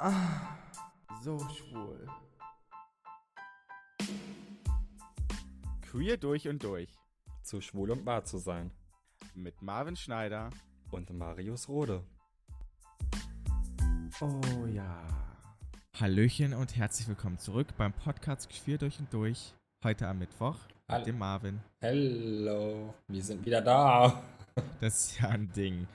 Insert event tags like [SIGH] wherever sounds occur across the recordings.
Ah, so schwul. Queer durch und durch. Zu schwul und wahr zu sein. Mit Marvin Schneider. Und Marius Rode. Oh ja. Hallöchen und herzlich willkommen zurück beim Podcast Queer durch und durch. Heute am Mittwoch Hallo. mit dem Marvin. Hello, wir sind wieder da. Das ist ja ein Ding.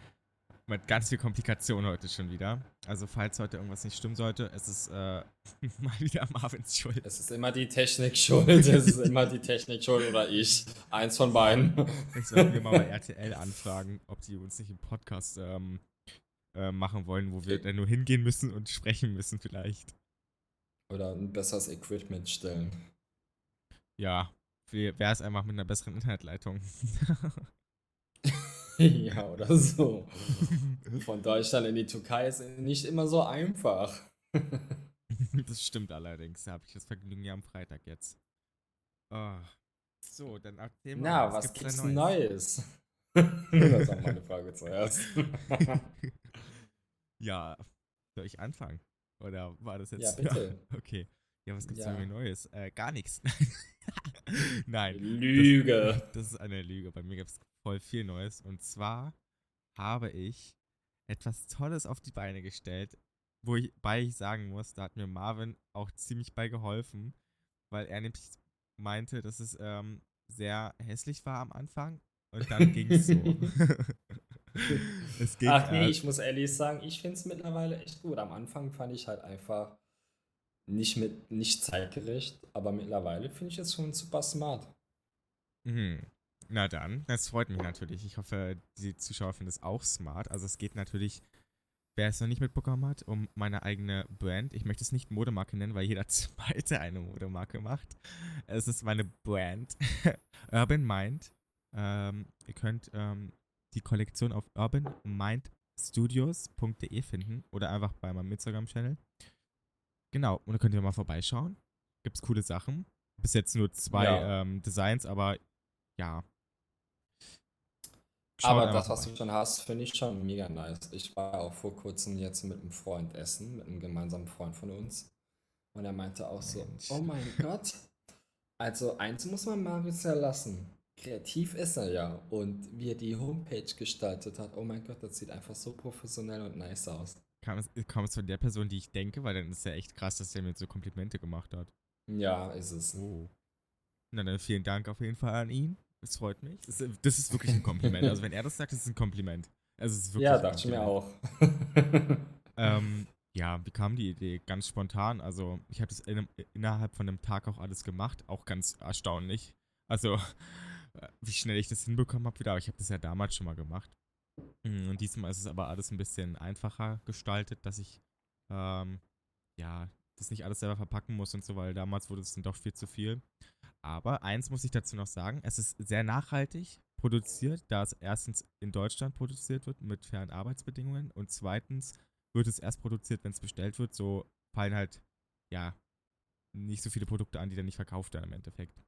Mit ganz viel Komplikation heute schon wieder. Also falls heute irgendwas nicht stimmen sollte, es ist äh, [LAUGHS] mal wieder Marvins Schuld. Es ist immer die Technik schuld. Es ist immer die Technik schuld oder ich. Eins von beiden. Ich sollte mir mal bei RTL anfragen, ob die uns nicht im Podcast ähm, äh, machen wollen, wo wir dann nur hingehen müssen und sprechen müssen vielleicht. Oder ein besseres Equipment stellen. Ja, wäre es einfach mit einer besseren Internetleitung. [LAUGHS] [LAUGHS] ja, oder so. [LAUGHS] Von Deutschland in die Türkei ist nicht immer so einfach. [LAUGHS] das stimmt allerdings. Da habe ich das Vergnügen ja am Freitag jetzt. Oh. So, dann erzähl mal. Na, was gibt's denn Neues? das ist auch meine Frage zuerst. ja, soll ich anfangen? Oder war das jetzt? Ja, bitte. okay. Ja, was gibt's Ja. denn Neues? Äh, gar nichts. Nein. Lüge. Das, das ist eine Lüge. Bei mir gibt es voll viel Neues. Und zwar habe ich etwas Tolles auf die Beine gestellt, wo ich, bei ich sagen muss, da hat mir Marvin auch ziemlich bei geholfen, weil er nämlich meinte, dass es ähm, sehr hässlich war am Anfang und dann ging [LAUGHS] [LAUGHS] es so. es ging, Ach nee, äh, ich muss ehrlich sagen, ich finde es mittlerweile echt gut. Am Anfang fand ich halt einfach nicht mit nicht zeitgerecht, aber mittlerweile finde ich es schon super smart. Mhm. Na dann, das freut mich natürlich. Ich hoffe, die Zuschauer finden es auch smart. Also es geht natürlich, wer es noch nicht mitbekommen hat, um meine eigene Brand. Ich möchte es nicht Modemarke nennen, weil jeder [LAUGHS] zweite eine Modemarke macht. Es ist meine Brand. [LAUGHS] Urban Mind. Ähm, ihr könnt ähm, die Kollektion auf urbanmindstudios.de finden oder einfach bei meinem Instagram-Channel. Genau, und da könnt ihr mal vorbeischauen. Gibt's coole Sachen. Bis jetzt nur zwei Ja. ähm, Designs, aber ja. Aber das, was du schon hast, finde ich schon mega nice. Ich war auch vor kurzem jetzt mit einem Freund essen, mit einem gemeinsamen Freund von uns. Und er meinte auch so, Mensch. oh mein Gott. Also eins muss man Marius ja lassen. Kreativ ist er ja. Und wie er die Homepage gestaltet hat, oh mein Gott, das sieht einfach so professionell und nice aus. Kam es, kam es von der Person, die ich denke, weil dann ist ja echt krass, dass der mir so Komplimente gemacht hat. Ja, ist es. Oh. Na dann vielen Dank auf jeden Fall an ihn. Es freut mich. Das ist, das ist wirklich ein Kompliment. Also wenn er das sagt, ist es ein Kompliment. Also es ist wirklich Ja, dachte ich mir auch. [LAUGHS] Ähm, ja, wie kam die Idee? Ganz spontan. Also, ich habe das in einem, innerhalb von einem Tag auch alles gemacht. Auch ganz erstaunlich. Also, [LAUGHS] äh, wie schnell ich das hinbekommen habe wieder. Aber ich habe das ja damals schon mal gemacht. Mm, Und diesmal ist es aber alles ein bisschen einfacher gestaltet, dass ich, ähm, ja, das nicht alles selber verpacken muss und so, weil damals wurde es dann doch viel zu viel. Aber eins muss ich dazu noch sagen: Es ist sehr nachhaltig produziert, da es erstens in Deutschland produziert wird mit fairen Arbeitsbedingungen und zweitens wird es erst produziert, wenn es bestellt wird. So fallen halt, ja, nicht so viele Produkte an, die dann nicht verkauft werden im Endeffekt.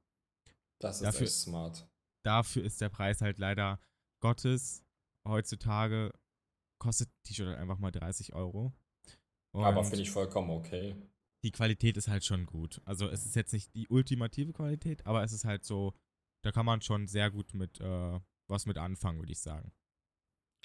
Das ist Dafür- echt smart. Dafür ist der Preis halt leider Gottes heutzutage kostet T-Shirt halt einfach mal 30 Euro. Und Aber finde ich vollkommen okay. Die Qualität ist halt schon gut. Also es ist jetzt nicht die ultimative Qualität, aber es ist halt so, da kann man schon sehr gut mit äh, was mit anfangen, würde ich sagen.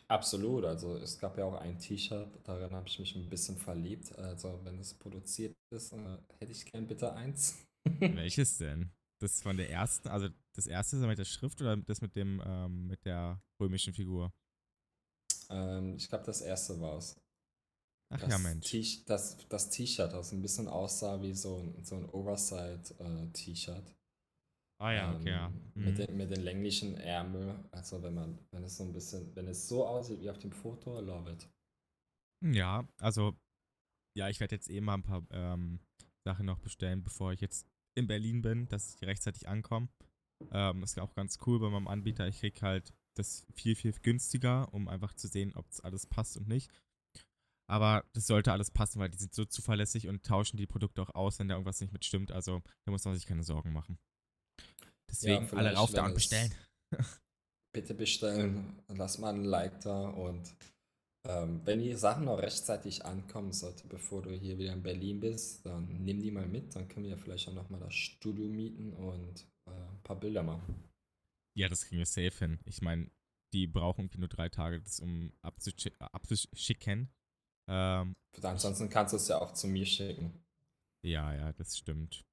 Absolut. Also es gab ja auch ein T-Shirt, darin habe ich mich ein bisschen verliebt. Also wenn es produziert ist, äh, hätte ich gern bitte eins. [LAUGHS] Welches denn? Das von der ersten, also das erste ist mit der Schrift oder das mit dem, ähm, mit der römischen Figur? Ähm, ich glaube, das erste war es. Ach Das ja, Mensch. T- Das, das T-Shirt, das ein bisschen aussah wie so ein, so ein Oversight-T-Shirt. Ah ja, okay, ja. Ähm, Mit, Mhm. den, mit den länglichen Ärmel. Also wenn man, wenn es so ein bisschen, wenn es so aussieht wie auf dem Foto, love it. Ja, also, ja, ich werde jetzt eh mal ein paar ähm, Sachen noch bestellen, bevor ich jetzt in Berlin bin, dass ich rechtzeitig ankomme. Ähm, ist auch ganz cool bei meinem Anbieter. Ich krieg halt das viel, viel günstiger, um einfach zu sehen, ob das alles passt und nicht. Aber das sollte alles passen, weil die sind so zuverlässig und tauschen die Produkte auch aus, wenn da irgendwas nicht mit stimmt. Also da muss man sich keine Sorgen machen. Deswegen alle vielleicht, rauf da und es- bestellen. [LAUGHS] Bitte bestellen, lass mal ein Like da und Ähm, wenn die Sachen noch rechtzeitig ankommen sollte, bevor du hier wieder in Berlin bist, dann nimm die mal mit. Dann können wir vielleicht auch nochmal das Studio mieten und äh, ein paar Bilder machen. Ja, das kriegen wir safe hin. Ich meine, die brauchen irgendwie nur drei Tage, das um abzuschi abzuschicken. Ähm, Ansonsten kannst du es ja auch zu mir schicken. ja, ja, das stimmt.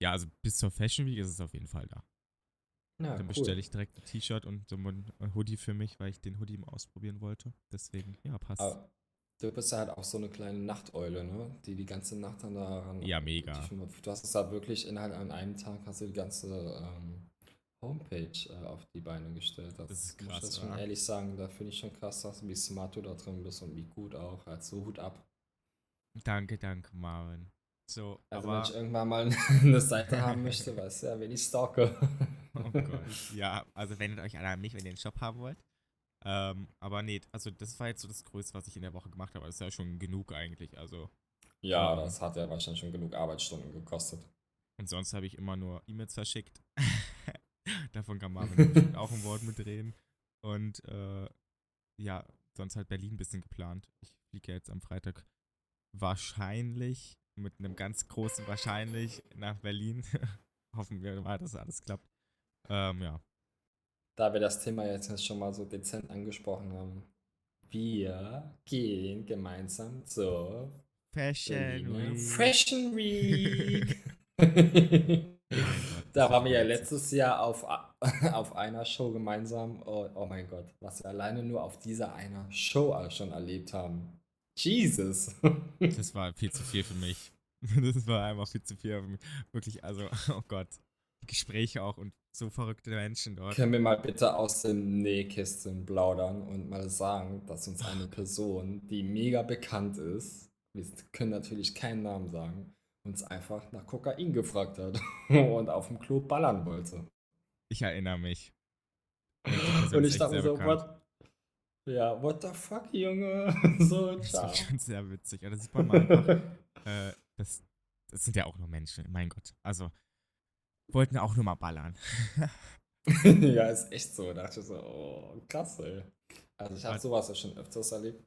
Ja, also bis zur Fashion Week ist es auf jeden Fall da. Ja, Dann bestelle ich direkt ein T-Shirt und so ein Hoodie für mich, weil ich den Hoodie mal ausprobieren wollte. Deswegen, ja, passt. Aber du bist ja halt auch so eine kleine Nachteule, ne? Die die ganze Nacht dann daran. Ja, mega. Du hast es halt wirklich innerhalb an einem Tag hast du die ganze ähm, Homepage äh, auf die Beine gestellt. Das, Das ist muss krass, ich das schon oder? ehrlich sagen. Da finde ich schon krass, dass, wie smart du da drin bist und wie gut auch. Also Hut ab. Danke, danke, Marvin. So, Also wenn aber. ich irgendwann mal [LAUGHS] eine Seite haben möchte, weißt du ja, wen ich stalke. [LAUGHS] Oh Gott. Ja, also wendet euch alle an mich, wenn ihr einen Shop haben wollt. Ähm, aber nee, also das war jetzt so das Größte, was ich in der Woche gemacht habe. Das ist ja schon genug eigentlich. Also, Ja, Mhm. das hat ja wahrscheinlich schon genug Arbeitsstunden gekostet. und sonst habe ich immer nur E-Mails verschickt. [LAUGHS] [LAUGHS] Davon kann Marvin auch ein Wort mitreden. Und äh, ja, sonst halt Berlin ein bisschen geplant. Ich fliege ja jetzt am Freitag wahrscheinlich, mit einem ganz großen Wahrscheinlich nach Berlin. [LAUGHS] Hoffen wir mal, dass alles klappt. Ähm, ja. Da wir das Thema jetzt schon mal so dezent angesprochen haben. Wir gehen gemeinsam zur Fashion Week. Fashion Week. [LAUGHS] [LAUGHS] da waren wir ja letztes Jahr auf, [LAUGHS] auf einer Show gemeinsam. Oh, oh mein Gott, was wir alleine nur auf dieser einer Show schon erlebt haben. Jesus. [LAUGHS] Das war viel zu viel für mich. Das war einfach viel zu viel für mich. Wirklich, also, oh Gott. Gespräche auch und so verrückte Menschen dort. Können wir mal bitte aus dem Nähkästchen plaudern und mal sagen, dass uns eine Person, die mega bekannt ist, wir können natürlich keinen Namen sagen, uns einfach nach Kokain gefragt hat [LAUGHS] und auf dem Klo ballern wollte. Ich erinnere mich. [LAUGHS] Und ich dachte so, what? Ja, what the fuck, Junge? [LAUGHS] so, Das ciao. war schon sehr witzig. Und da sieht man mal einfach, äh, das, das sind ja auch nur Menschen, mein Gott. Also, wollten auch nur mal ballern. ja, ist echt so. Da dachte ich so, oh, krass, ey. Also ich habe Was? sowas ja schon öfters erlebt.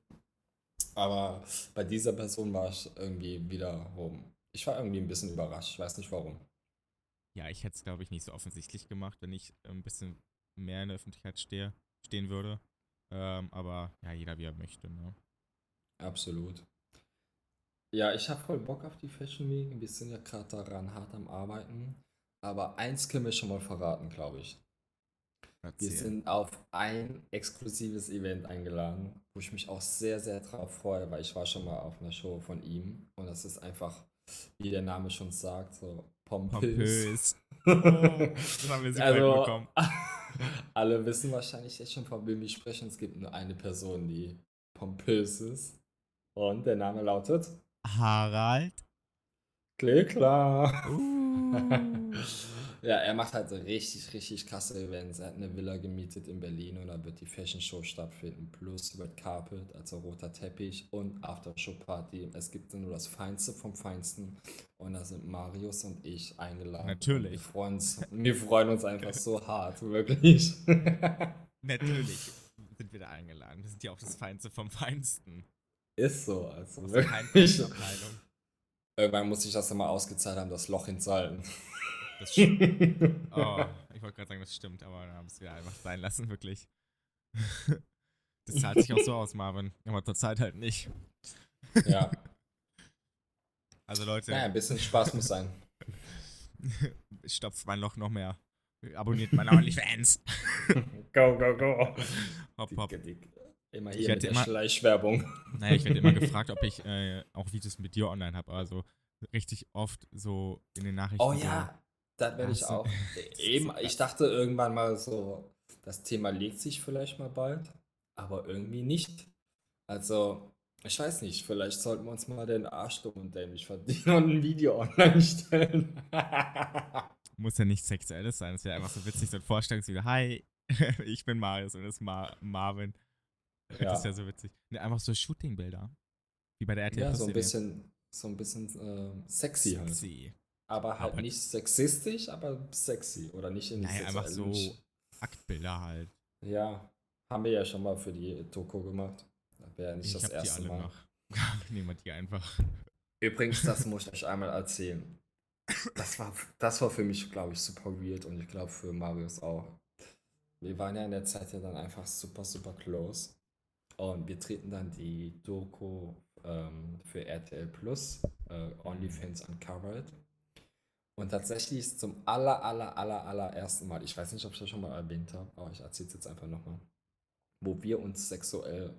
Aber bei dieser Person war ich irgendwie wiederum. Ich war irgendwie ein bisschen überrascht. Ich weiß nicht warum. Ja, ich hätte es, glaube ich, nicht so offensichtlich gemacht, wenn ich ein bisschen mehr in der Öffentlichkeit stehe, stehen würde. Ähm, aber ja, jeder wie er möchte. Ne? Absolut. Ja, ich habe voll Bock auf die Fashion Week. Wir sind ja gerade daran hart am Arbeiten. Aber eins können wir schon mal verraten, glaube ich. Wir Erzähl. sind auf ein exklusives Event eingeladen, wo ich mich auch sehr, sehr drauf freue, weil ich war schon mal auf einer Show von ihm und das ist einfach, wie der Name schon sagt, so pompös. Pompös. [LAUGHS] Das haben wir super also, [LAUGHS] alle wissen wahrscheinlich jetzt schon, von wem wir sprechen. Es gibt nur eine Person, die pompös ist. Und der Name lautet Harald. Klickler. Uh. [LAUGHS] Ja, er macht halt so richtig, richtig krasse Events. Er hat eine Villa gemietet in Berlin und da wird die Fashion Show stattfinden. Plus Red Carpet, also roter Teppich und Aftershow Party. Es gibt nur das Feinste vom Feinsten. Und da sind Marius und ich eingeladen. Natürlich. Wir freuen uns, wir freuen uns einfach so hart, wirklich. [LAUGHS] Natürlich sind wir da eingeladen. Wir sind ja auch das Feinste vom Feinsten. Ist so, also wirklich. Irgendwann muss ich das dann mal ausgezahlt haben, das Loch in. Das stimmt. [LAUGHS] Oh, ich wollte gerade sagen, das stimmt, aber dann haben wir es wieder einfach sein lassen, wirklich. [LAUGHS] Das zahlt sich auch so aus, Marvin. Aber zur Zeit halt nicht. ja, [LAUGHS] Also Leute, naja, ein bisschen Spaß muss sein. stopft mein Loch noch mehr. Abonniert meine OnlyFans. Go, go, go. Hopp, hopp. Dick. Immer Ich hier mit hätte der immer- Schleichwerbung. Naja, ich werde immer gefragt, ob ich äh, auch Videos mit dir online habe. Also richtig oft so in den Nachrichten. Oh so, ja, das werde ich auch. [LAUGHS] Eben, ich dachte irgendwann mal so, das Thema legt sich vielleicht mal bald, aber irgendwie nicht. Also, ich weiß nicht, vielleicht sollten wir uns mal den Arsch dumm und dämlich verdienen und ein Video [LAUGHS] online stellen. [LAUGHS] Muss ja nicht sexuelles sein. Es wäre einfach so witzig, so ein Vorstellungsvideo. Hi, ich bin Marius und das ist Mar Marvin. Ja. Das wäre so witzig. Ne, einfach so Shootingbilder. Wie bei der RTL ja, so ein bisschen, so ein bisschen ähm, sexy halt. Aber halt Aber- nicht sexistisch, aber sexy. Oder nicht in Nein, einfach so Aktbilder halt. Ja, haben wir ja schon mal für die Doku gemacht. Da wäre nicht Ich das die erste alle Mal. noch. [LAUGHS] Nehmen wir die einfach. Übrigens, das muss ich [LAUGHS] euch einmal erzählen. Das war, das war für mich, glaube ich, super weird und ich glaube für Marius auch. Wir waren ja in der Zeit ja dann einfach super, super close. Und wir treten dann die Doku ähm, für RTL Plus, äh, OnlyFans Uncovered. Und tatsächlich ist zum aller, aller, aller, allerersten Mal, ich weiß nicht, ob ich das schon mal erwähnt habe, aber ich erzähle es jetzt einfach nochmal, wo wir uns sexuell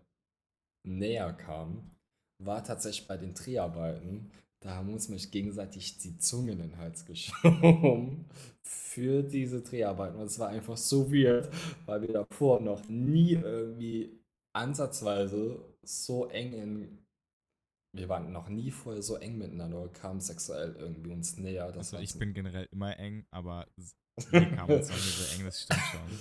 näher kamen, war tatsächlich bei den Dreharbeiten. Da haben uns nämlich gegenseitig die Zunge in den Hals geschoben für diese Dreharbeiten. Und es war einfach so weird, weil wir davor noch nie irgendwie ansatzweise so eng in. Wir waren noch nie vorher so eng miteinander, kamen sexuell irgendwie uns näher. Das Also ich bin generell immer eng, aber [LAUGHS] wir kamen uns noch nie so eng, das stimmt schon.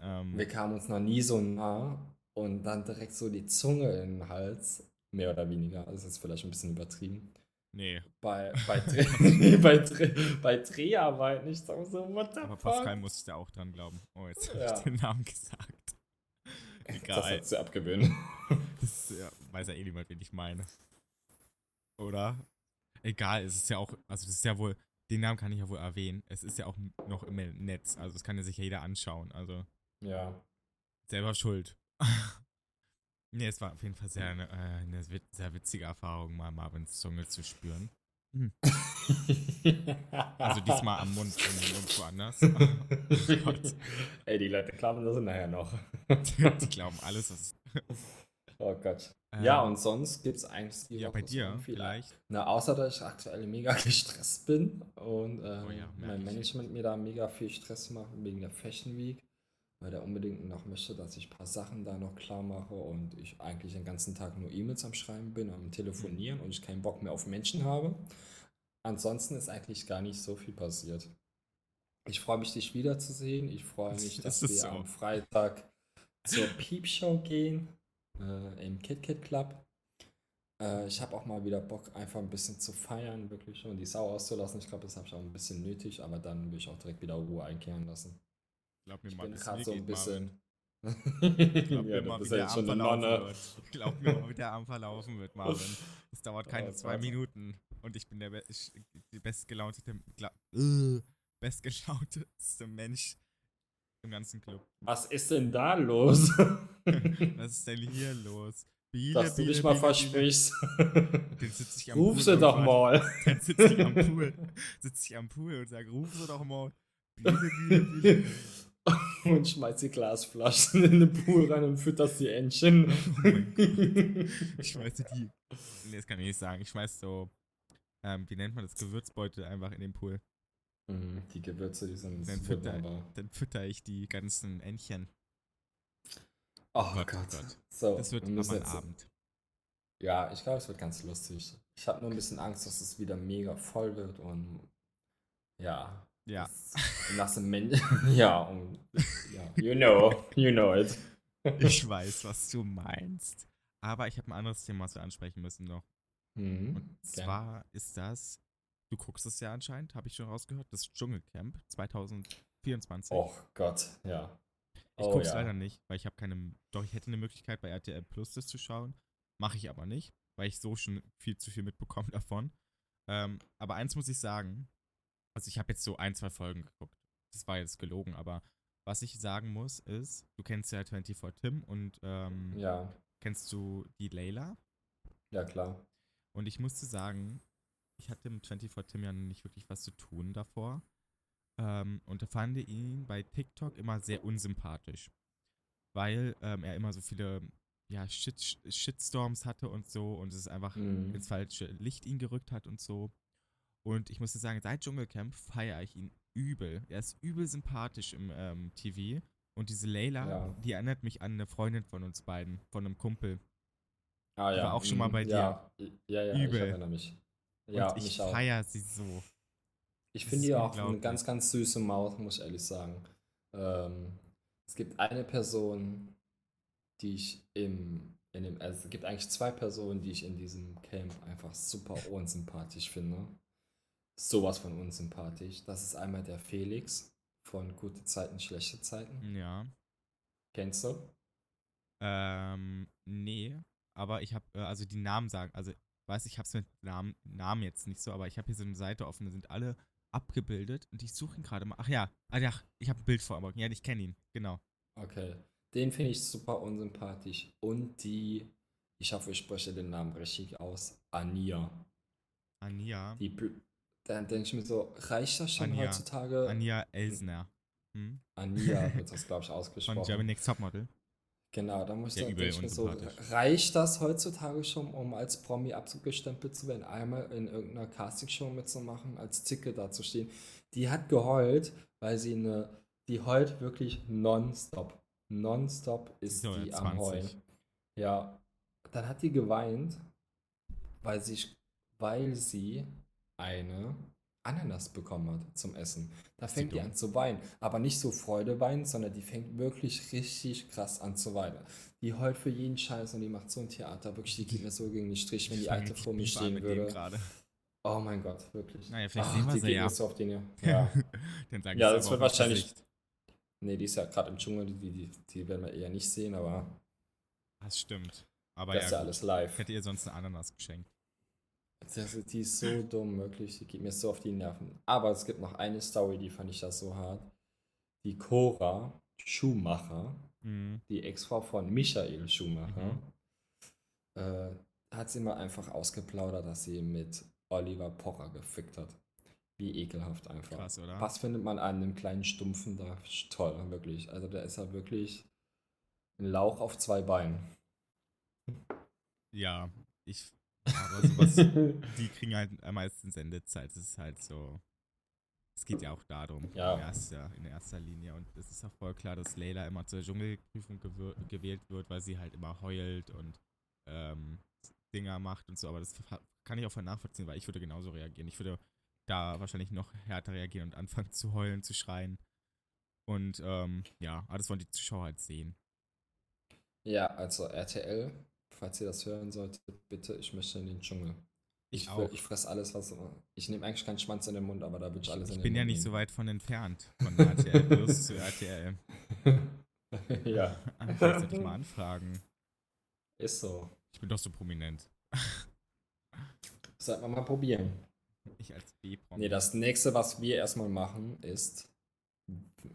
Ähm, Wir kamen uns noch nie so nah und dann direkt so die Zunge in den Hals, mehr oder weniger. Also das ist vielleicht ein bisschen übertrieben. nee, Bei, bei, [LAUGHS] Dreh, bei, Dreh, bei Dreharbeiten, ich sag so, what the aber fuck? Pascal musste auch dran glauben. Oh, jetzt habe Ja. ich den Namen gesagt. das Egal. hat sie abgewöhnt. Das ja, weiß ja eh niemand, wen ich meine. Oder? Egal, es ist ja auch, also das ist ja wohl, den Namen kann ich ja wohl erwähnen. Es ist ja auch noch im Netz, also das kann ja sich ja jeder anschauen. Also Ja. selber schuld. [LAUGHS] nee, es war auf jeden Fall sehr eine, äh, eine sehr witzige Erfahrung, mal Marvins Zunge zu spüren. [LAUGHS] Also diesmal am Mund und nirgendwo anders. [LAUGHS] oh Gott. Ey, die Leute glauben das nachher noch. Die glauben alles, was. Oh Gott. Ähm, ja, und sonst gibt es eigentlich die Ja, bei dir vielleicht. Na, außer dass ich aktuell mega [LAUGHS] gestresst bin und äh, Oh ja, mein ich. Management mir da mega viel Stress macht wegen der Fashion Week, weil der unbedingt noch möchte, dass ich ein paar Sachen da noch klar mache und ich eigentlich den ganzen Tag nur E-Mails am Schreiben bin, am Telefonieren und ich keinen Bock mehr auf Menschen habe. Ansonsten ist eigentlich gar nicht so viel passiert. Ich freue mich, dich wiederzusehen. Ich freue mich, [LAUGHS] dass es wir so? am Freitag zur Peepshow gehen äh, im KitKat Club. Äh, ich habe auch mal wieder Bock, einfach ein bisschen zu feiern, wirklich schon die Sau auszulassen. Ich glaube, das habe ich auch ein bisschen nötig, aber dann will ich auch direkt wieder Ruhe einkehren lassen. Glaub mir Ich mal, bin gerade so ein bisschen. Glaub [LAUGHS] ja, mir mal, du wie ja der Arm verlaufen wird. Glaub mir mal, wie der Arm verlaufen wird, Marvin. Das dauert [LAUGHS] keine Oh zwei. Minuten. Und ich bin der be ich, die bestgelaunte, gla äh, bestgelaunteste Mensch im ganzen Club. Was ist denn da los? [LAUGHS] [LAUGHS] Was ist denn hier los? Biele, Dass du Biele, dich mal Biele, versprichst. [LAUGHS] Den sitze ich am Ruf Pool sie doch mal. [LAUGHS] Dann sitze ich am Pool. Sitze ich am Pool und sage, ruf sie doch mal. Biele, Biele, Biele. Und schmeiß die Glasflaschen in den Pool rein und fütterst die Entchen. Oh. Ich schmeiße die. Nee, das kann ich nicht sagen. Ich schmeiß so, ähm, wie nennt man das, Gewürzbeutel einfach in den Pool. Mhm, die Gewürze, die sind Dann super, fütter, aber. dann fütter ich die ganzen Entchen. Oh Gott, Gott. oh Gott. So, Das wird wir müssen ein jetzt- Abend. Ja, ich glaube, es wird ganz lustig. Ich habe nur ein bisschen Angst, dass es wieder mega voll wird und ja. Ja. Nach dem Men [LAUGHS] ja, und, ja, you know, you know it. [LAUGHS] Ich weiß, was du meinst. Aber ich habe ein anderes Thema, was wir ansprechen müssen noch. Mhm, Und zwar ist das, du guckst es ja anscheinend, habe ich schon rausgehört, das Dschungelcamp 2024. Oh Gott, ja. Ich Oh, guck's ja. leider nicht, weil ich habe keine. Doch, ich hätte eine Möglichkeit bei RTL Plus das zu schauen. Mache ich aber nicht, weil ich so schon viel zu viel mitbekomme [LAUGHS] davon. Ähm, aber eins muss ich sagen. Also ich habe jetzt so ein, zwei Folgen geguckt. Das war jetzt gelogen, aber was ich sagen muss, ist, du kennst ja 24 Tim und ähm, Ja, kennst du die Layla? ja klar. Und ich musste sagen, ich hatte mit 24 Tim ja nicht wirklich was zu tun davor. Ähm, und da fand ich ihn bei TikTok immer sehr unsympathisch. Weil ähm, er immer so viele ja, Shit, Shitstorms hatte und so und es einfach Mhm. ins falsche Licht ihn gerückt hat und so. Und ich musste sagen, seit Dschungelcamp feiere ich ihn übel. Er ist übel sympathisch im ähm, TV. Und diese Layla, Ja. die erinnert mich an eine Freundin von uns beiden, von einem Kumpel. Ah, Die war auch schon mal mhm, bei Ja, ja, ja Übel. ich erinnere mich. Ja, und ich feiere sie so. Ich finde die auch eine ganz, ganz süße Maus, muss ich ehrlich sagen. Ähm, es gibt eine Person, die ich im, in dem, also es gibt eigentlich zwei Personen, die ich in diesem Camp einfach super unsympathisch finde. Sowas von unsympathisch. Das ist einmal der Felix von Gute Zeiten, Schlechte Zeiten. Ja. Kennst du? Ähm, nee. aber ich habe, äh, also die Namen sagen, also weiß ich habe es mit Namen, Namen jetzt nicht so, aber ich habe hier so eine Seite offen, da sind alle abgebildet und ich suche ihn gerade mal. Ach ja, ah, ja ich habe ein Bild vor Augen. Ja, ich kenne ihn, genau. Okay. Den finde ich super unsympathisch. Und die, ich hoffe, ich spreche den Namen richtig aus, Ania. Ania. Die, dann denke ich mir so, reicht das schon Anja. heutzutage? Anja Elsner. Hm? Ania [LAUGHS] wird das, glaube ich, Von ausgesprochen. German Next Topmodel. Genau, da muss ich Ja, mir so, reicht das heutzutage schon, um als Promi abgestempelt zu werden, einmal in irgendeiner Castingshow mitzumachen, als Zicke dazustehen? Die hat geheult, weil sie eine, die heult wirklich nonstop. Nonstop ist So, die am 20. Heulen. Ja, dann hat die geweint, weil sie, weil sie eine Ananas bekommen hat zum Essen. Da fängt die an zu weinen. Aber nicht so Freude weinen, sondern die fängt wirklich richtig krass an zu weinen. Die heult für jeden Scheiß und die macht so ein Theater. Wirklich, die geht mir so gegen den Strich, wenn die Alte vor mir stehen würde. Oh mein Gott, wirklich. Naja, vielleicht Ach, sehen wir die sie ja. so auf den ja. [LAUGHS] ja. Dann Ja, das wird wahrscheinlich- Gesicht. Nee, die ist ja gerade im Dschungel, die, die, die werden wir eher nicht sehen, aber Das stimmt. Aber das ist ja ja, gut. alles live. hätte ihr sonst eine Ananas geschenkt. Das, die ist so dumm, wirklich. Die geht mir so auf die Nerven. Aber es gibt noch eine Story, die fand ich das so hart. Die Cora Schumacher, Mhm. die Ex-Frau von Michael Schumacher, Mhm. äh, hat sie mal einfach ausgeplaudert, dass sie mit Oliver Pocher gefickt hat. Wie ekelhaft einfach. Krass, oder? Was findet man an einem kleinen Stumpfen da toll, wirklich? Also der ist ja wirklich ein Lauch auf zwei Beinen. Ja, ich. Aber sowas, [LAUGHS] die kriegen halt am meisten Sendezeit. Es ist halt so. Es geht ja auch darum, Ja. in, erster, in erster Linie. Und es ist auch voll klar, dass Leila immer zur Dschungelprüfung gewählt wird, weil sie halt immer heult und ähm, Dinger macht und so. Aber das kann ich auch voll nachvollziehen, weil ich würde genauso reagieren. Ich würde da wahrscheinlich noch härter reagieren und anfangen zu heulen, zu schreien. Und ähm, ja, aber das wollen die Zuschauer halt sehen. Ja, also RTL, falls ihr das hören solltet, bitte, ich möchte in den Dschungel. Ich, auch. Ich fress alles, was. Ich nehme eigentlich keinen Schwanz in den Mund, aber da will ich alles in Ich den bin ja Mund nicht so weit von entfernt von RTL Plus [LAUGHS] zu RTL. [LAUGHS] ja, [LAUGHS] Vielleicht sollte ich mal anfragen. ist so. Ich bin doch so prominent. Sollten wir mal probieren. Ich als B-Prom. Nee, das nächste, was wir erstmal machen, ist,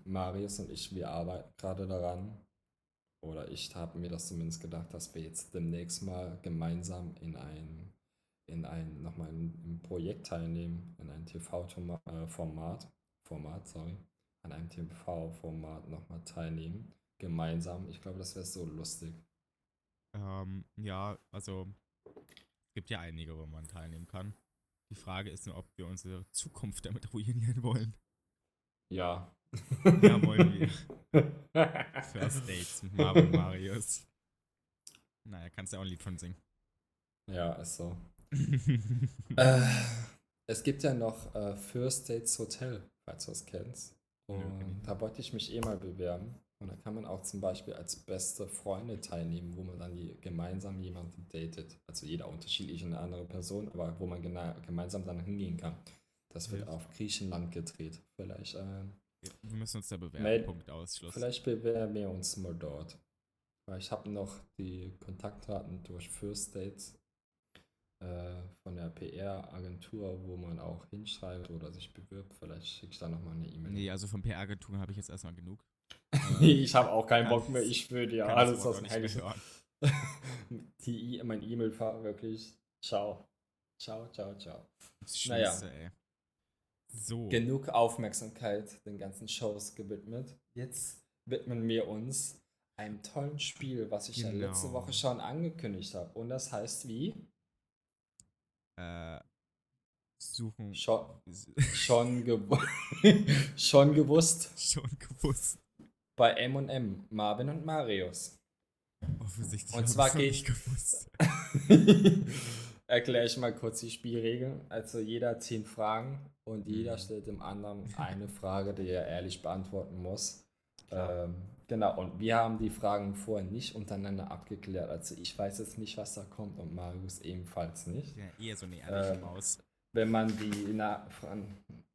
Marius und ich, wir arbeiten gerade daran. Oder ich habe mir das zumindest gedacht, dass wir jetzt demnächst mal gemeinsam in ein, in ein, nochmal in, ein Projekt teilnehmen, in ein TV-Format, Format, sorry, an einem TV-Format nochmal teilnehmen. Gemeinsam. Ich glaube, das wäre so lustig. Ähm, ja, also es gibt ja einige, wo man teilnehmen kann. Die Frage ist nur, ob wir unsere Zukunft damit ruinieren wollen. Ja. Ja, wollen wir. First Dates mit Marvin Marius. Naja, kannst ja auch ein Lied von singen. Ja, ist so. [LAUGHS] Äh, es gibt ja noch äh, First Dates Hotel, falls du es kennst. Und da wollte ich mich eh mal bewerben. Und da kann man auch zum Beispiel als beste Freunde teilnehmen, wo man dann die, gemeinsam jemanden datet. Also jeder unterschiedlich eine andere Person, aber wo man gemeinsam dann hingehen kann. Das wird Ja. auf Griechenland gedreht. Vielleicht, äh, wir müssen uns da bewerben. Meld- Punkt Ausschluss. vielleicht bewerben wir uns mal dort. Weil ich habe noch die Kontaktdaten durch First Dates äh, von der PR-Agentur, wo man auch hinschreibt oder sich bewirbt. Vielleicht schicke ich da nochmal eine E-Mail. Nee, also von PR-Agenturen habe ich jetzt erstmal genug. [LAUGHS] ich habe auch keinen Bock mehr. Ich würde ja Kann alles aus dem hören. [LAUGHS] Die, E- mein E-Mail-Fach wirklich. Ciao. Ciao, ciao, ciao. Das Naja. Schlimmste, ey. So. Genug Aufmerksamkeit den ganzen Shows gewidmet. Jetzt widmen wir uns einem tollen Spiel, was ich ja Genau. letzte Woche schon angekündigt habe. Und das heißt wie? äh, suchen. [LAUGHS] Schon, schon, gew [LAUGHS] schon gewusst Schon gewusst. bei M&M, Marvin und Marius. Offensichtlich Und zwar geht- nicht gewusst. [LAUGHS] Erkläre ich mal kurz die Spielregeln. Also jeder zehn Fragen und jeder Mhm. stellt dem anderen eine Frage, die er ehrlich beantworten muss. Ähm, genau, und wir haben die Fragen vorher nicht untereinander abgeklärt. Also ich weiß jetzt nicht, was da kommt und Marius ebenfalls nicht. Ja, eher so eine ehrliche Ähm, Maus. Wenn man die Fra-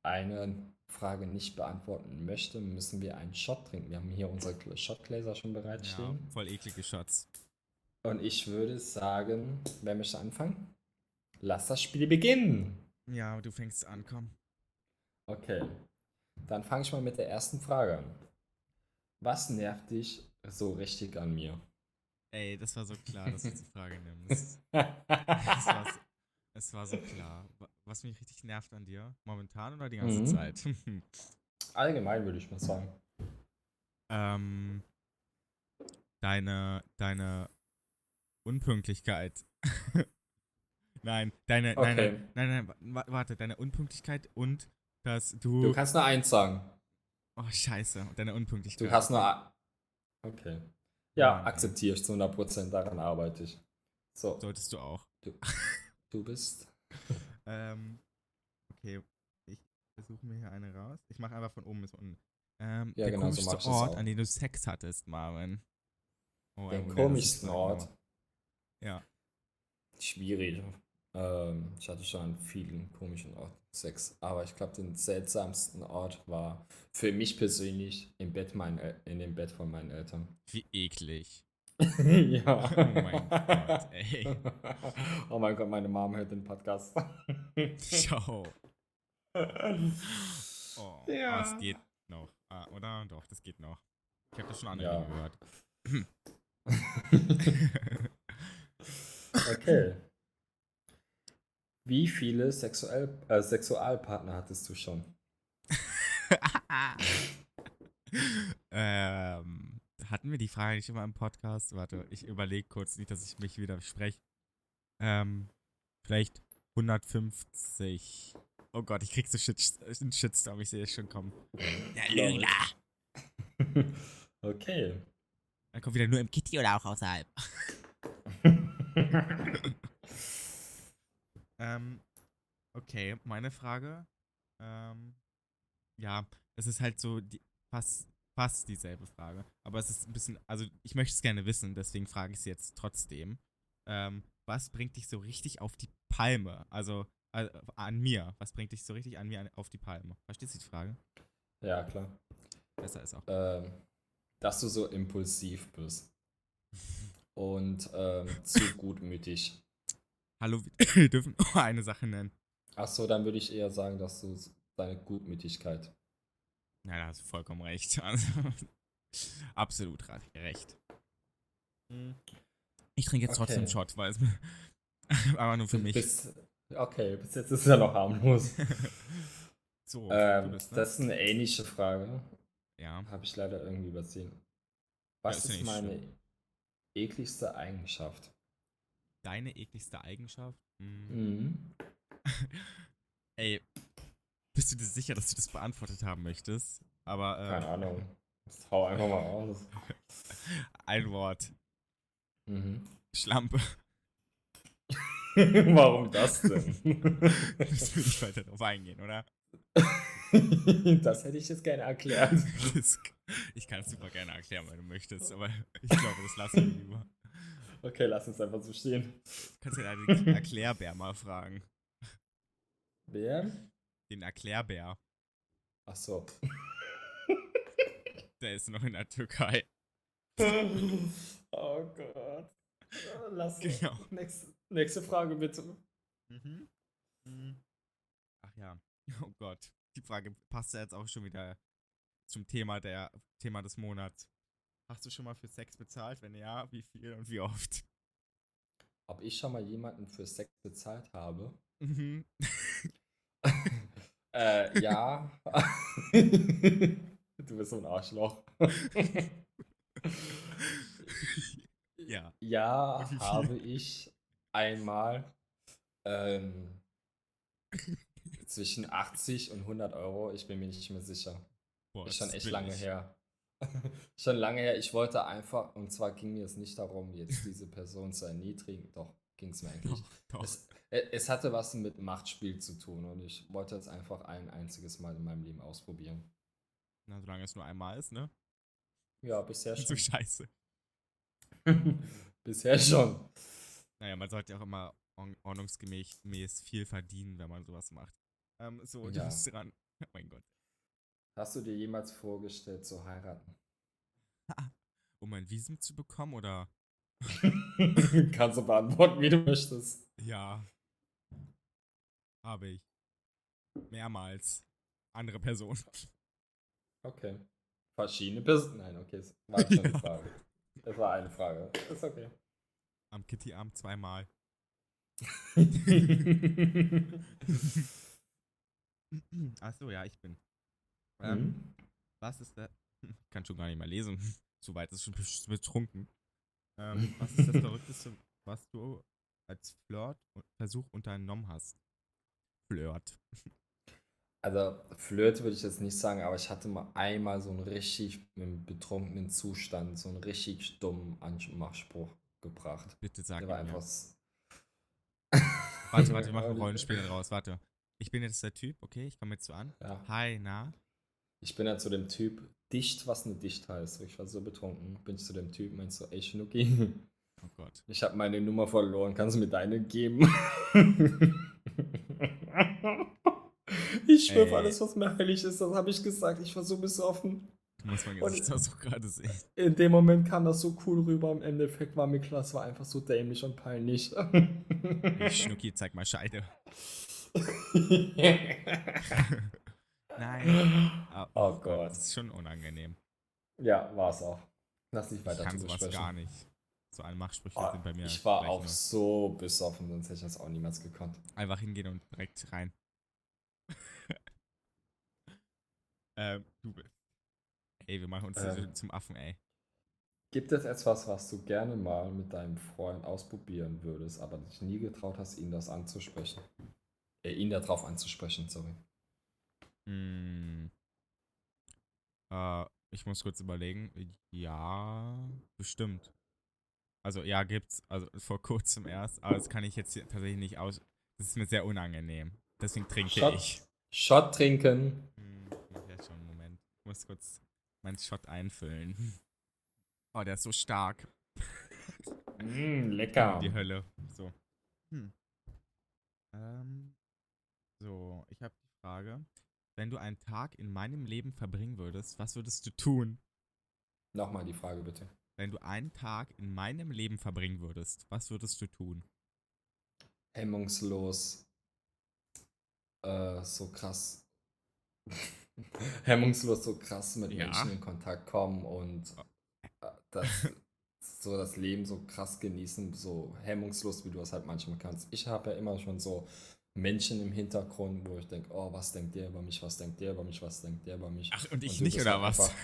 eine Frage nicht beantworten möchte, müssen wir einen Shot trinken. Wir haben hier unsere Gl- Shotgläser schon Ja, bereitstehen. voll eklige Shots. Und ich würde sagen, wer möchte anfangen? Lass das Spiel beginnen. Ja, du fängst an, komm. Okay. Dann fange ich mal mit der ersten Frage an. Was nervt dich so richtig an mir? Ey, das war so klar, dass du diese [LAUGHS] Frage nimmst. Es war, so, es war so klar. Wa- Was mich richtig nervt an dir, momentan oder die ganze Mhm. Zeit? [LAUGHS] Allgemein würde ich mal sagen. ähm, deine, deine Unpünktlichkeit. [LAUGHS] nein, deine, nein, Okay. nein, nein, nein, wa- warte, deine Unpünktlichkeit und dass du, Du kannst nur eins sagen. oh scheiße, deine Unpünktlichkeit. Du hast nur. Okay. Ja, ey. akzeptiere ich zu 100%, daran arbeite ich. So, Solltest du auch. du bist. [LAUGHS] Ähm, okay, ich versuche mir hier eine raus. Ich mache einfach von oben bis unten. Ähm, Ja, der genau, so komischste das Ort, an dem du Sex hattest, Marvin. Oh, komischsten fragen Ort. Ja. Schwierig. Ähm, ich hatte schon an vielen komischen Orten Sex, aber ich glaube, den seltsamsten Ort war für mich persönlich im Bett mein, in dem Bett von meinen Eltern. Wie eklig. [LAUGHS] ja. Oh mein Gott, ey. [LAUGHS] Oh mein Gott, meine Mom hört den Podcast. Schau. [LAUGHS] Oh, Ja. ah, es geht noch. Ah, oder? Doch, das geht noch. Ich habe das schon andere Ja. Gehört. okay. Wie viele Sexuell, äh, Sexualpartner hattest du schon? [LAUGHS] ähm, hatten wir die Frage nicht immer im Podcast? Warte, ich überlege kurz, nicht, dass ich mich wieder spreche. Ähm, vielleicht 150. Oh Gott, ich krieg so Shit, einen Shitstorm, ich sehe es schon kommen. Der Lügner! [LAUGHS] okay. Dann kommt wieder nur im Kitty oder auch außerhalb. [LAUGHS] Ähm, okay, meine Frage. Ähm, ja, es ist halt so die, fast, fast dieselbe Frage. Aber es ist ein bisschen, also ich möchte es gerne wissen, deswegen frage ich es jetzt trotzdem. Ähm, was bringt dich so richtig auf die Palme? Also äh, an mir. Was bringt dich so richtig an mir an, auf die Palme? Verstehst du die Frage? ja, klar. Besser ist auch. ähm, dass du so impulsiv bist [LAUGHS] und ähm, zu gutmütig. Hallo, wir [COUGHS] dürfen nur eine Sache nennen. Achso, dann würde ich eher sagen, dass du deine Gutmütigkeit. Ja, da hast du vollkommen recht. [LAUGHS] Also, absolut recht. Ich trinke jetzt trotzdem Okay. einen Shot, weil es [LAUGHS] aber nur für mich. Bis, okay, bis jetzt ist es ja noch harmlos. [LAUGHS] so, ähm, bist, ne? Das ist eine ähnliche Frage. ja. Habe ich leider irgendwie übersehen. Was ist ja ist nicht meine ekligste Eigenschaft? Deine ekligste Eigenschaft? Hm. Mhm. [LAUGHS] Ey, bist du dir sicher, dass du das beantwortet haben möchtest? Aber Keine äh, Ahnung. Das hau einfach mal raus. [LAUGHS] ein Wort. Mhm. Schlampe. [LAUGHS] Warum das denn? Müssen wir nicht weiter drauf eingehen, oder? das hätte ich jetzt gerne erklärt. Das, ich kann es super gerne erklären, wenn du möchtest, aber ich glaube, das lassen wir lieber. Okay, lass uns einfach so stehen. Du kannst ja den Erklärbär mal fragen. Wer? Den Erklärbär. Ach so. [LAUGHS] Der ist noch in der Türkei. Oh Gott. Lass Genau. nächste, nächste Frage bitte. Mhm. Mhm. Ach ja. [LAUGHS] Oh Gott. Die Frage passt ja jetzt auch schon wieder zum Thema der Thema des Monats. Hast du schon mal für Sex bezahlt? Wenn ja, wie viel und wie oft? Ob ich schon mal jemanden für Sex bezahlt habe? Mhm. [LAUGHS] äh, ja. [LAUGHS] du bist so ein Arschloch. [LAUGHS] ja. Ja, habe ich einmal ähm, zwischen 80 und 100 Euro. Ich bin mir nicht mehr sicher. Boah, Ist schon echt lange her. [LAUGHS] schon lange her. Ich wollte einfach, und zwar ging mir es nicht darum, jetzt diese Person zu erniedrigen. Doch, ging es mir eigentlich. [LAUGHS] Doch, doch. Es, äh, es hatte was mit Machtspiel zu tun und ich wollte es einfach ein einziges Mal in meinem Leben ausprobieren. Na, solange es nur einmal ist, ne? Ja, bisher [LAUGHS] So schon. scheiße. bisher schon. Naja, man sollte ja auch immer ordn- ordnungsgemäß gemäß viel verdienen, wenn man sowas macht. Ähm, so, du Ja. bist dran. Oh mein Gott. Hast du dir jemals vorgestellt zu heiraten? Um ein Visum zu bekommen oder [LAUGHS] Kannst du beantworten, wie du möchtest. Ja. Habe ich. Mehrmals. Andere Person. Okay. Verschiedene Personen. Nein, okay, es war schon eine [LAUGHS] Ja. Frage. Es war eine Frage. Ist okay. Am Kitty-Arm zweimal. [LAUGHS] Achso, ja, ich bin. Ähm, Mhm. was ist der. Ich [LAUGHS] kann schon gar nicht mehr lesen. [LAUGHS] Zu weit ist schon betrunken. Ähm, [LAUGHS] was ist das Verrückteste, was du als Flirt-Versuch unternommen hast? Flirt. Also, Flirt würde ich jetzt nicht sagen, aber ich hatte mal einmal so einen richtig betrunkenen Zustand, so einen richtig dummen Anmachspruch gebracht. Bitte sag Der mir. war einfach. Warte, warte, wir machen ein Rollenspiel draus. Warte. Ich bin jetzt der Typ, okay? Ich komme jetzt so an. Ja. Hi, na? Ich bin ja zu dem Typ, dicht, was eine dicht heißt. Ich war so betrunken. Bin ich zu dem Typ, meinst du, ey Schnucki, Oh Gott. ich habe meine Nummer verloren, kannst du mir deine geben? ich schwöre, alles, was mir heilig ist, das habe ich gesagt. Ich war so besoffen. Du musst mein Und- Gesichtsausdruck gerade sehen. In dem Moment kam das so cool rüber. Im Endeffekt war mir klar, es war einfach so dämlich und peinlich. Hey, Schnucki, zeig mal Scheide. [LAUGHS] Nein. Ah, Oh Gott. Das ist schon unangenehm. ja, war es auch. Lass nicht Ich weiter kann drüber sowas gar nicht. So Anmachsprüche Oh, sind bei mir. ich war auch nur so besoffen, sonst hätte ich das auch niemals gekonnt. Einfach hingehen und direkt rein. [LAUGHS] ähm, du bist. Ey, wir machen uns Ähm. zum Affen, ey. Gibt es etwas, was du gerne mal mit deinem Freund ausprobieren würdest, aber dich nie getraut hast, ihn das anzusprechen? Äh, ihn darauf anzusprechen, sorry. Hm. Äh, ich muss kurz überlegen. Ja, bestimmt. Also ja, gibt's. Also vor kurzem erst. Aber das kann ich jetzt hier tatsächlich nicht aus. Das ist mir sehr unangenehm. Deswegen trinke Shot, ich. Shot trinken. Hm, ja schon einen Moment. Ich muss kurz meinen Shot einfüllen. [LAUGHS] Oh, der ist so stark. Mm, [LAUGHS] lecker. Die Hölle. So. Hm. Ähm. So, ich habe die Frage. Wenn du einen Tag in meinem Leben verbringen würdest, was würdest du tun? Nochmal die Frage bitte. Wenn du einen Tag in meinem Leben verbringen würdest, was würdest du tun? Hemmungslos. Äh, so krass. [LAUGHS] Hemmungslos so krass mit Ja. Menschen in Kontakt kommen und äh, das, [LAUGHS] so das Leben so krass genießen, so hemmungslos, wie du es halt manchmal kannst. Ich habe ja immer schon so Menschen im Hintergrund, wo ich denke, oh, was denkt der über mich, was denkt der über mich, was denkt der über mich. Ach, und ich du nicht, oder halt was? einfach-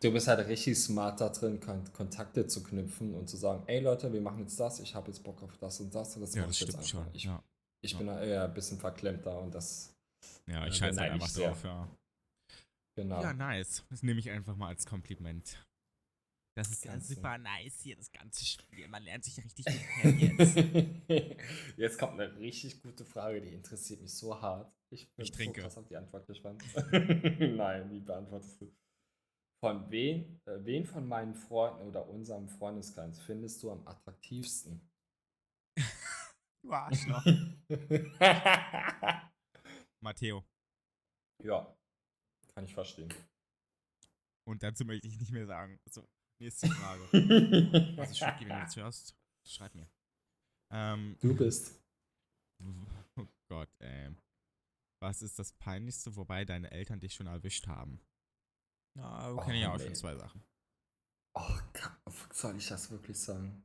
Du bist halt richtig smart da drin, Kon Kontakte zu knüpfen und zu sagen, ey Leute, wir machen jetzt das, ich habe jetzt Bock auf das und das und das Ja, mach das ich jetzt einfach. schon. Ich, ja. ich Ja. bin da eher ein bisschen verklemmter und das, ja, äh, ich scheiße halt einfach drauf, ja. genau. Ja, nice. Das nehme ich einfach mal als Kompliment. Das ist ja Ganz super nice hier, das ganze Spiel. Man lernt sich richtig gut kennen jetzt. [LAUGHS] Jetzt kommt eine richtig gute Frage, die interessiert mich so hart. Ich bin Ich trinke. so krass auf die Antwort gespannt. [LAUGHS] Nein, wie beantwortest du? Von wen, äh, wen von meinen Freunden oder unserem Freundeskreis findest du am attraktivsten? [LAUGHS] Du Arschloch. Matteo. ja, kann ich verstehen. Und dazu möchte ich nicht mehr sagen. So, nächste Frage. [LAUGHS] Also, wenn du jetzt hörst, schreib mir. Ähm, Du bist. [LAUGHS] oh Gott, ey. Was ist das Peinlichste, wobei deine Eltern dich schon erwischt haben? Na, Oh, kenne ich auch nee. schon zwei Sachen. Oh, soll ich das wirklich sagen?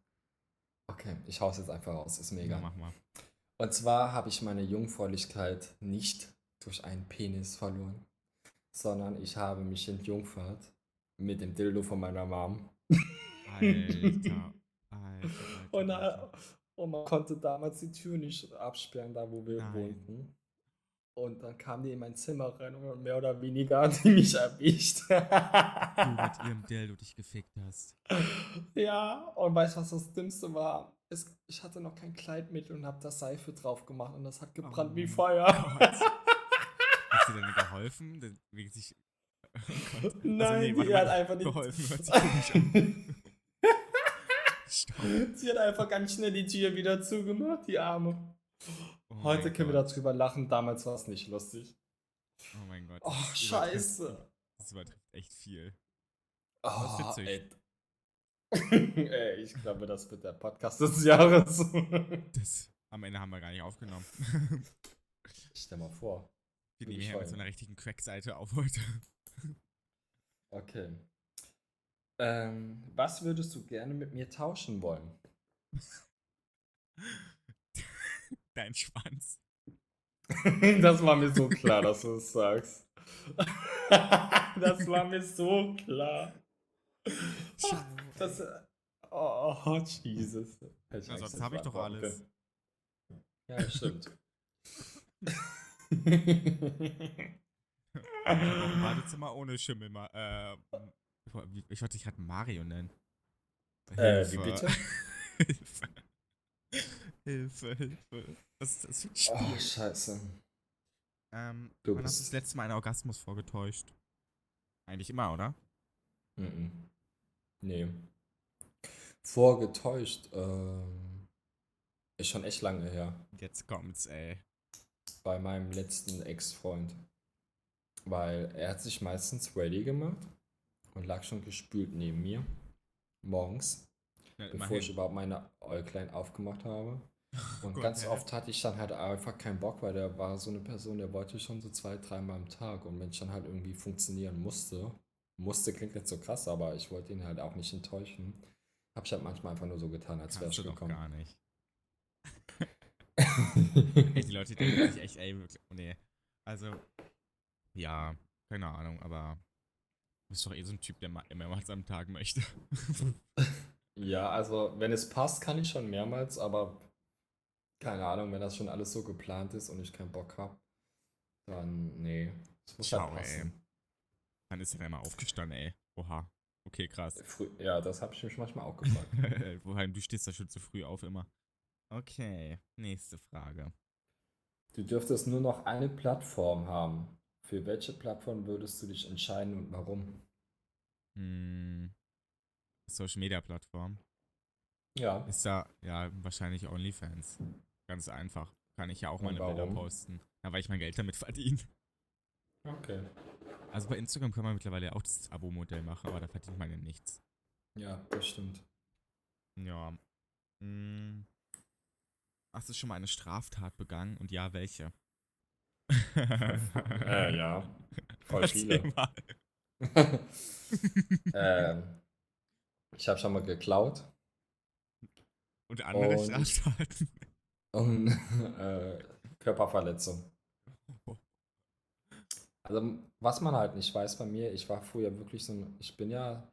Okay, ich hau's jetzt einfach raus, ist mir Ja, mach mal. Und zwar habe ich meine Jungfräulichkeit nicht durch einen Penis verloren, sondern ich habe mich entjungfert mit dem Dildo von meiner Mom. Alter. [LAUGHS] Alter, Alter, Und, äh, Alter. und man konnte damals die Tür nicht absperren, da wo wir Nein. wohnten. Und dann kam die in mein Zimmer rein und mehr oder weniger hat die mich erwischt. Du mit [LAUGHS] ihrem Dildo dich gefickt hast. ja, und weißt du, was das Dümmste war? Es, ich hatte noch kein Kleidmittel und habe da Seife drauf gemacht und das hat gebrannt Oh wie Feuer. Hat sie denn [LAUGHS] geholfen? Wie sich. Oh. Also, Nein, warte die mal, hat einfach nicht. Geholfen. [LAUGHS] Sie hat einfach ganz schnell die Tür wieder zugemacht, die Arme. Oh Heute können wir Gott. darüber lachen, damals war es nicht lustig. Oh mein Gott. Oh, das übertrifft- scheiße. Das übertrifft echt viel. Oh, witzig. ey. [LAUGHS] Ey, ich glaube, das wird der Podcast des Jahres. [LAUGHS] Das am Ende haben wir gar nicht aufgenommen. Stell mal vor. Wir nehmen hier mit so einer richtigen Crack-Seite auf heute. [LAUGHS] Okay. Ähm, was würdest du gerne mit mir tauschen wollen? [LAUGHS] Dein Schwanz. [LAUGHS] das war mir so klar, dass du es sagst. das war mir so klar. Das, oh, Jesus. Na, eigentlich sonst habe ich doch alles. Ja, das stimmt. Ich hab auch ein [LAUGHS] Badezimmer ohne Schimmel. Äh, ich wollte dich gerade Mario nennen. Äh, wie bitte? Hilfe. [LAUGHS] Hilfe, Hilfe. Das ist das für ein Spiel. oh, scheiße. ähm, du wann hast du das letzte Mal einen Orgasmus vorgetäuscht? Eigentlich immer, oder? Mhm. Nee. Vorgetäuscht. Ähm, ist schon echt lange her. Jetzt kommt's, ey. Bei meinem letzten Ex-Freund. Weil er hat sich meistens ready gemacht und lag schon gespült neben mir. Morgens, Ja, bevor ich überhaupt meine Äuglein aufgemacht habe. [LAUGHS] Und Gott, ganz oft hatte ich dann halt einfach keinen Bock, weil der war so eine Person, der wollte schon so zwei, dreimal am Tag. Und wenn ich dann halt irgendwie funktionieren musste, musste klingt jetzt so krass, aber ich wollte ihn halt auch nicht enttäuschen, habe ich halt manchmal einfach nur so getan, als wäre ich gekommen. gar nicht. [LAUGHS] Ey, die Leute denken sich echt, ey, wirklich, oh nee. Also, ja, keine Ahnung, aber du bist doch eh so ein Typ, der ma- mehrmals am Tag möchte. [LAUGHS] Ja, also wenn es passt, kann ich schon mehrmals, aber keine Ahnung, wenn das schon alles so geplant ist und ich keinen Bock habe, dann nee. Es muss Ciao, halt passen. Dann ist er dann mal aufgestanden, ey. Oha. Okay, krass. Frü ja, das habe ich mich manchmal auch gefragt. [LAUGHS] Woheim, du stehst da schon zu früh auf immer. Okay, nächste Frage. Du dürftest nur noch eine Plattform haben. Für welche Plattform würdest du dich entscheiden und warum? Hm, Social Media Plattform. Ja, Ist da, ja, wahrscheinlich OnlyFans. Ganz einfach. Kann ich ja auch Und meine Bilder warum? posten. Na, weil ich mein Geld damit verdiene. okay. Also bei Instagram kann man mittlerweile auch das Abo-Modell machen, aber da verdient man ja nichts. Ja, das stimmt. Ja. Hm. Hast du schon mal eine Straftat begangen? Und ja, welche? [LAUGHS] äh, ja. Voll viele. [LAUGHS] ähm, ich habe schon mal geklaut Und andere Und- Straftaten. und [LAUGHS] äh, Körperverletzung. Also, was man halt nicht weiß bei mir, ich war früher wirklich so ein, ich bin ja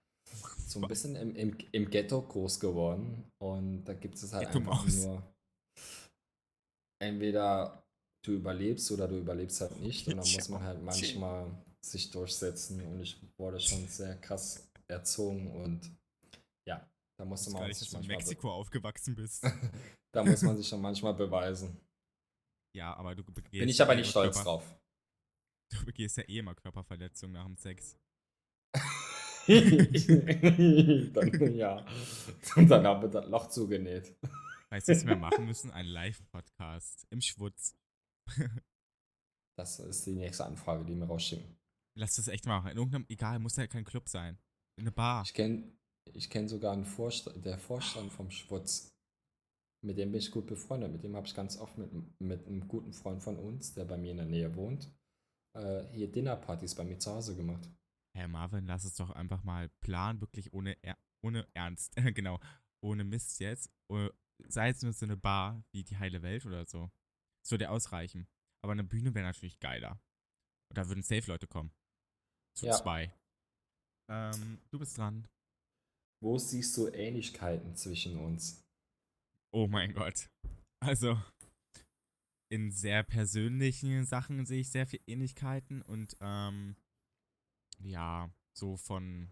so ein bisschen im, im, im Ghetto groß geworden und da gibt es halt einfach nur entweder du überlebst oder du überlebst halt nicht und dann [LAUGHS] muss man halt manchmal sich durchsetzen und ich wurde schon sehr krass erzogen und ja, da musste man nicht, sich in manchmal be- Mexiko aufgewachsen bist. [LAUGHS] da muss man sich schon manchmal beweisen. ja, aber du begehst Bin ich aber eh nicht stolz Körper- drauf. [LAUGHS] Du begehst ja eh immer Körperverletzungen nach dem Sex. dann, ja. Und dann haben wir das Loch zugenäht. Weißt du, was wir machen müssen? Ein Live-Podcast im Schwutz. Das ist die nächste Anfrage, die wir rausschicken. Lass das echt machen. In irgendeinem, egal, muss ja kein Club sein. In eine Bar. Ich kenne ich kenn sogar einen Vorstand, der Vorstand vom Schwutz. Mit dem bin ich gut befreundet. Mit dem habe ich ganz oft mit, mit einem guten Freund von uns, der bei mir in der Nähe wohnt, äh, hier Dinnerpartys bei mir zu Hause gemacht. Hey Marvin, lass es doch einfach mal planen, wirklich ohne, er ohne Ernst. [LAUGHS] genau. Ohne Mist jetzt. Oh, sei es nur so eine Bar wie die Heile Welt oder so. Das würde ausreichen. Aber eine Bühne wäre natürlich geiler. Und da würden safe Leute kommen. Zu Ja. zwei. Ähm, du bist dran. Wo siehst du Ähnlichkeiten zwischen uns? Oh mein Gott. Also, in sehr persönlichen Sachen sehe ich sehr viele Ähnlichkeiten und ähm, ja, so von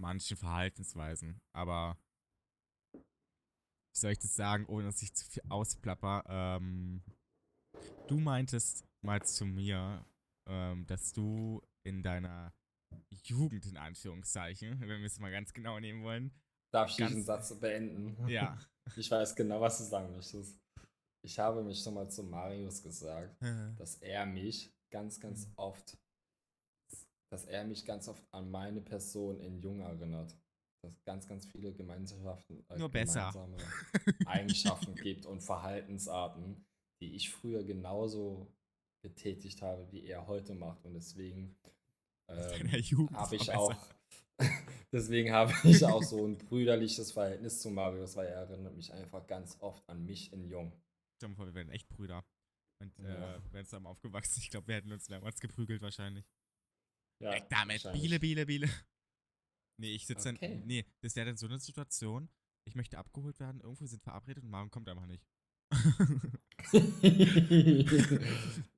manchen Verhaltensweisen. Aber wie soll ich das sagen, ohne dass ich zu viel ausplapper? Ähm, du meintest mal zu mir, ähm, dass du in deiner Jugend, in Anführungszeichen, [LAUGHS] wenn wir es mal ganz genau nehmen wollen, Darf ich diesen Satz beenden? ja, [LAUGHS] Ich weiß genau, was du sagen möchtest. Ich habe mich schon mal zu Marius gesagt, dass er mich ganz, ganz Mhm. oft, dass er mich ganz oft an meine Person in Jung erinnert. Dass ganz, ganz viele Gemeinschaften, äh, Nur besser. gemeinsame [LAUGHS] Eigenschaften gibt und Verhaltensarten, die ich früher genauso getätigt habe, wie er heute macht. Und deswegen Jugend habe ich auch, [LAUGHS] deswegen habe ich auch so ein brüderliches Verhältnis zu Marius, weil er erinnert mich einfach ganz oft an mich in Jung. Stell dir vor, wir wären echt Brüder. Und Ja. äh, wären zusammen aufgewachsen. Ich glaube, wir hätten uns mehrmals geprügelt wahrscheinlich. Ja, Weg damit. Biele, Biele, Biele. Nee, ich sitze Okay. dann. Nee, das wäre dann so eine Situation. Ich möchte abgeholt werden, irgendwo sind verabredet und Maren kommt einfach nicht. [LAUGHS]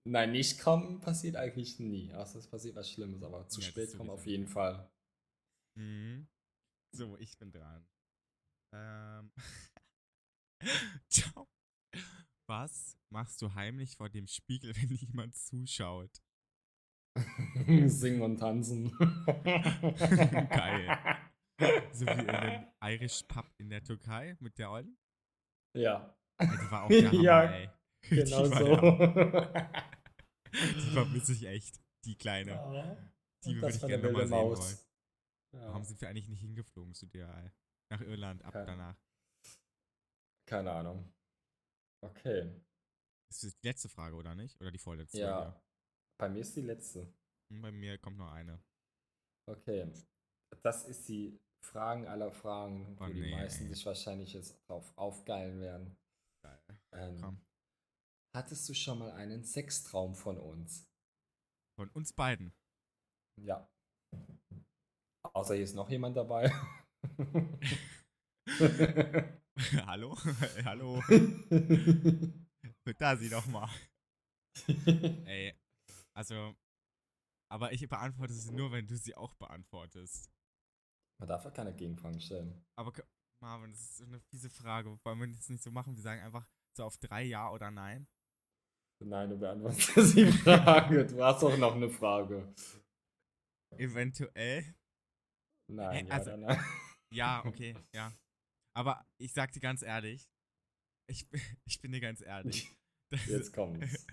Nein, nicht kommen passiert eigentlich nie. Außer es passiert was Schlimmes, aber zu Ja, spät kommen auf jeden Fall. Mhm. So, ich bin dran. Ähm. [LAUGHS] Ciao. Was machst du heimlich vor dem Spiegel, [LAUGHS] wenn niemand zuschaut? [LAUGHS] Singen und tanzen. [LAUGHS] Geil. [LAUGHS] So wie in dem Irish Pub in der Türkei mit der Ollen? Ja, die war auch der Hammer, Ja, ey. genau die so. Die vermisse ich echt, die Kleine. Ja, Die würde ich gerne nochmal sehen wollen. Ja. Warum sind wir eigentlich nicht hingeflogen zu dir, ey? Nach Irland, ab Keine- danach. Keine Ahnung. Okay. Das ist die letzte Frage, oder nicht? Oder die vorletzte? Ja. Bei mir ist die letzte. Bei mir kommt noch eine. Okay. Das ist die Fragen aller Fragen, wo Oh, die nee. meisten sich wahrscheinlich jetzt drauf aufgeilen werden. Geil. Ähm, Komm. hattest du schon mal einen Sextraum von uns? Von uns beiden. Ja. Außer hier ist noch jemand dabei. [LAUGHS] Hallo? [LAUGHS] Hallo? [LAUGHS] Da sie doch mal. Ey, also, aber ich beantworte sie nur, wenn du sie auch beantwortest. Man darf ja keine Gegenfragen stellen. Aber Marvin, das ist so eine fiese Frage. Wollen wir das nicht so machen? Wir sagen einfach so auf drei Ja oder Nein. Nein, du beantwortest [LAUGHS] die Frage. Du hast auch noch eine Frage. Eventuell. Nein, ja also- nein. Ja, [LAUGHS] okay, ja. Aber ich sag dir ganz ehrlich, ich, bin- [LAUGHS] ich bin dir ganz ehrlich. das- Jetzt kommt's.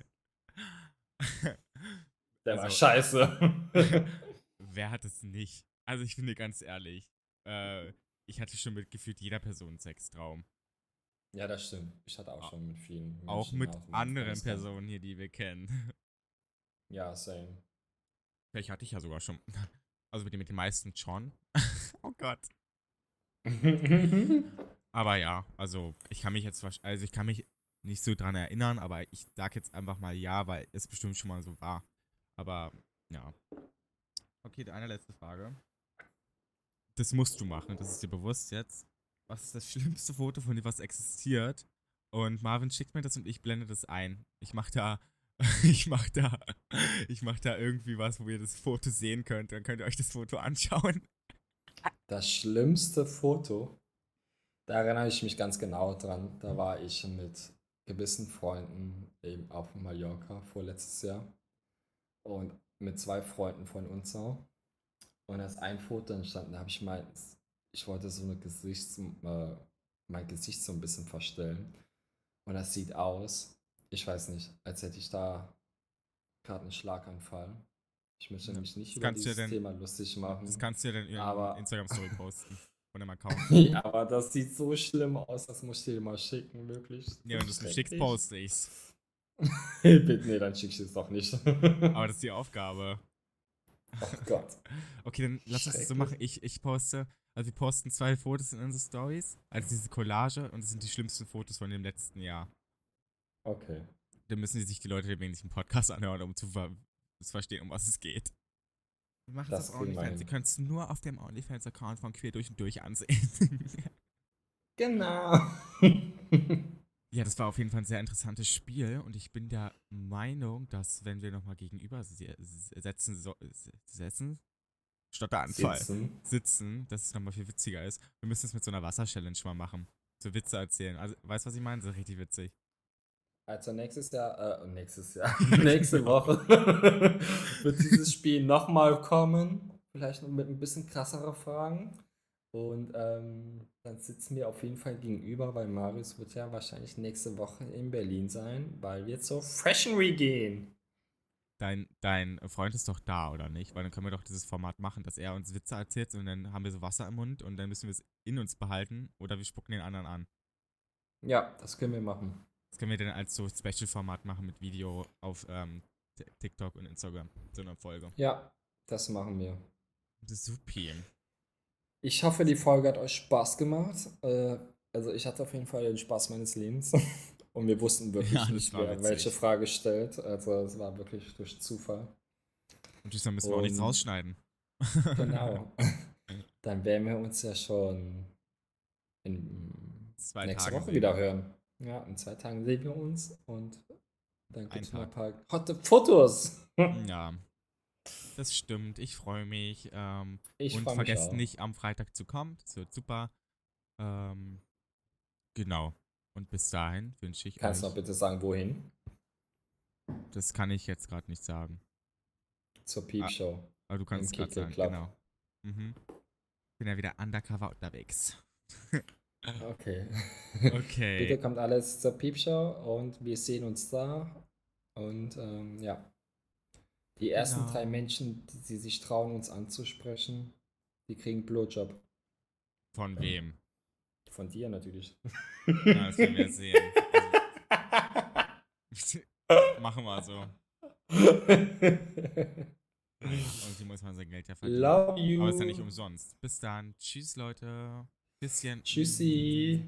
Der war Also- scheiße. [LAUGHS] Wer hat es nicht? Also ich bin dir ganz ehrlich. Äh, ich hatte schon mit gefühlt jeder Person einen Sextraum. ja, das stimmt. Ich hatte auch schon mit vielen. Auch Menschen mit aus dem anderen. Personen hier, die wir kennen. [LAUGHS] Ja, same. Vielleicht hatte ich ja sogar schon. [LAUGHS] Also mit den, mit den meisten schon. oh Gott. Aber ja, also ich kann mich jetzt also ich kann mich nicht so dran erinnern, aber ich sag jetzt einfach mal ja, weil es bestimmt schon mal so war. Aber ja. Okay, die eine letzte Frage. Das musst du machen, das ist dir bewusst jetzt. Was ist das schlimmste Foto von dir, was existiert? Und Marvin schickt mir das und ich blende das ein. Ich mach da, [LAUGHS] ich mach da, ich mach da irgendwie was, wo ihr das Foto sehen könnt. Dann könnt ihr euch das Foto anschauen. Das schlimmste Foto, da erinnere ich mich ganz genau dran. Da war ich mit gewissen Freunden eben auf Mallorca vorletztes Jahr und mit zwei Freunden von uns auch. Und da ist ein Foto entstanden, da habe ich mein, ich wollte so eine Gesichts, äh, mein Gesicht so ein bisschen verstellen. Und das sieht aus, ich weiß nicht, als hätte ich da gerade einen Schlaganfall. Ich möchte Ja, mich nicht das über dieses dann- Thema lustig machen. Das kannst du ja dann in Aber- Instagram-Story posten. [LAUGHS] Von dem Account. Ja, aber das sieht so schlimm aus, das muss ich dir mal schicken, wirklich. Ja, wenn du es mir schickst, poste ich's. [LAUGHS] Bitte, nee, dann schick ich es doch nicht. Aber das ist die Aufgabe. oh Gott. Okay, dann lass uns das so machen. Ich, ich poste, also wir posten zwei Fotos in unsere Stories, also diese Collage und das sind die schlimmsten Fotos von dem letzten Jahr. Okay. Dann müssen die sich die Leute wenig im Podcast anhören, um zu, ver zu verstehen, um was es geht. Wir machen Das das auf OnlyFans. Sie können es nur auf dem OnlyFans-Account von Queer durch und durch ansehen. Genau. [LAUGHS] ja, das war auf jeden Fall ein sehr interessantes Spiel und ich bin der Meinung, dass wenn wir nochmal gegenüber se- se- setzen, so, se- setzen, Stotteranfall, Sitzen. sitzen, dass es nochmal viel witziger ist. Wir müssen es mit so einer Wasser-Challenge mal machen. So Witze erzählen. Also, weißt du, was ich meine? So richtig witzig. Also nächstes Jahr, äh, nächstes Jahr, [LAUGHS] nächste Woche [LAUGHS] wird dieses Spiel nochmal kommen. Vielleicht noch mit ein bisschen krassere Fragen. Und ähm, dann sitzen wir auf jeden Fall gegenüber, weil Marius wird ja wahrscheinlich nächste Woche in Berlin sein, weil wir zur Week gehen. dein, dein Freund ist doch da, oder nicht? Weil dann können wir doch dieses Format machen, dass er uns Witze erzählt und dann haben wir so Wasser im Mund und dann müssen wir es in uns behalten oder wir spucken den anderen an. Ja, das können wir machen. Das können wir dann als so Special-Format machen mit Video auf ähm, TikTok und Instagram. So eine Folge. Ja, das machen wir. Das ist supi. Ich hoffe, die Folge hat euch Spaß gemacht. Äh, also ich hatte auf jeden Fall den Spaß meines Lebens. [LAUGHS] Und wir wussten wirklich Ja, nicht, wer welche Frage stellt. Also es war wirklich durch Zufall. Und dann müssen wir auch nichts Und- rausschneiden. Genau. [LAUGHS] [LAUGHS] Dann werden wir uns ja schon in Zwei nächste Tage Woche wieder hören. Ja, in zwei Tagen sehen wir uns und dann gibt es noch ein paar hotte Fotos. Ja. Das stimmt. Ich freue mich. Ähm, Ich und vergesst nicht, am Freitag zu kommen. Das wird super. Ähm, genau. Und bis dahin wünsche ich Kannst du noch bitte sagen, wohin? Das kann ich jetzt gerade nicht sagen. Zur Piepshow. Aber du kannst es gerade sagen. Club. Genau. Mhm. Bin ja wieder undercover unterwegs. [LAUGHS] Okay. Okay. Bitte kommt alles zur Piepshow und wir sehen uns da. Und ähm, ja. Die ersten Genau. drei Menschen, die, die sich trauen, uns anzusprechen, die kriegen Blowjob. Von wem? Von dir natürlich. Ja, das werden wir sehen. Also, [LAUGHS] machen wir so. Und die muss man sein Geld ja verdienen. Love you. Aber ist ja nicht umsonst. Bis dann. Tschüss, Leute. Bisschen. Tschüssi.